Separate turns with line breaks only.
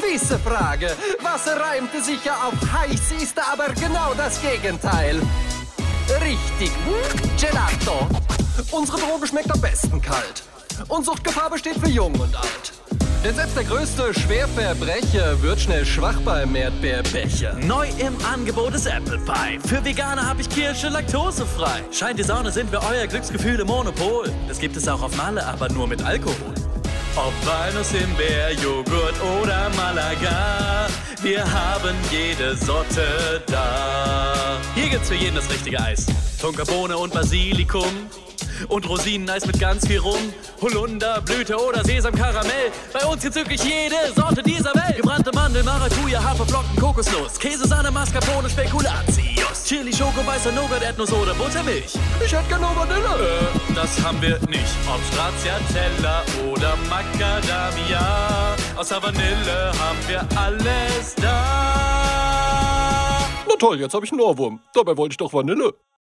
Quizfrage. Was reimte sicher auf heiß, ist aber genau das Gegenteil. Richtig. Gelato. Unsere Droge schmeckt am besten kalt. Und Suchtgefahr besteht für Jung und Alt. Denn selbst der größte Schwerverbrecher wird schnell schwach beim Erdbeerbecher.
Neu im Angebot ist Apple Pie. Für Veganer habe ich Kirsche laktosefrei. Scheint die Sonne sind wir euer Glücksgefühl im Monopol. Das gibt es auch auf Malle, aber nur mit Alkohol. Ob Walnuss, Himbeer, Joghurt oder Malaga, wir haben jede Sorte da. Hier gibt's für jeden das richtige Eis. Tunkerbohne und Basilikum. Und Rosineneis mit ganz viel Rum. Holunder, Blüte oder Sesamkaramell. Bei uns gibt's wirklich jede Sorte dieser Welt. Gebrannte Mandel, Maracuja, Haferflocken, Kokosnuss. Käse, Sahne, Mascarpone, Spekulatius. Chili, Schoko, weißer Nougat, Erdnuss oder Buttermilch.
Ich hätte gerne Vanille.
Äh, das haben wir nicht. Ob Stracciatella oder Macadamia. Außer Vanille haben wir alles da.
Na toll, jetzt habe ich einen Ohrwurm. Dabei wollte ich doch Vanille.